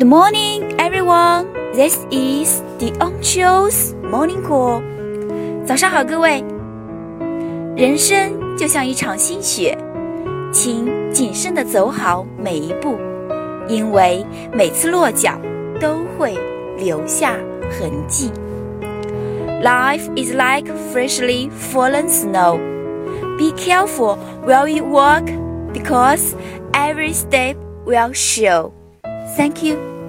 Good morning, everyone. This is the Onchio's Morning Call. 早上好，各位。人生就像一场新雪，请谨慎地走好每一步，因为每次落脚都会留下痕迹。Life is like freshly fallen snow. Be careful while you walk, because every step will show. Thank you.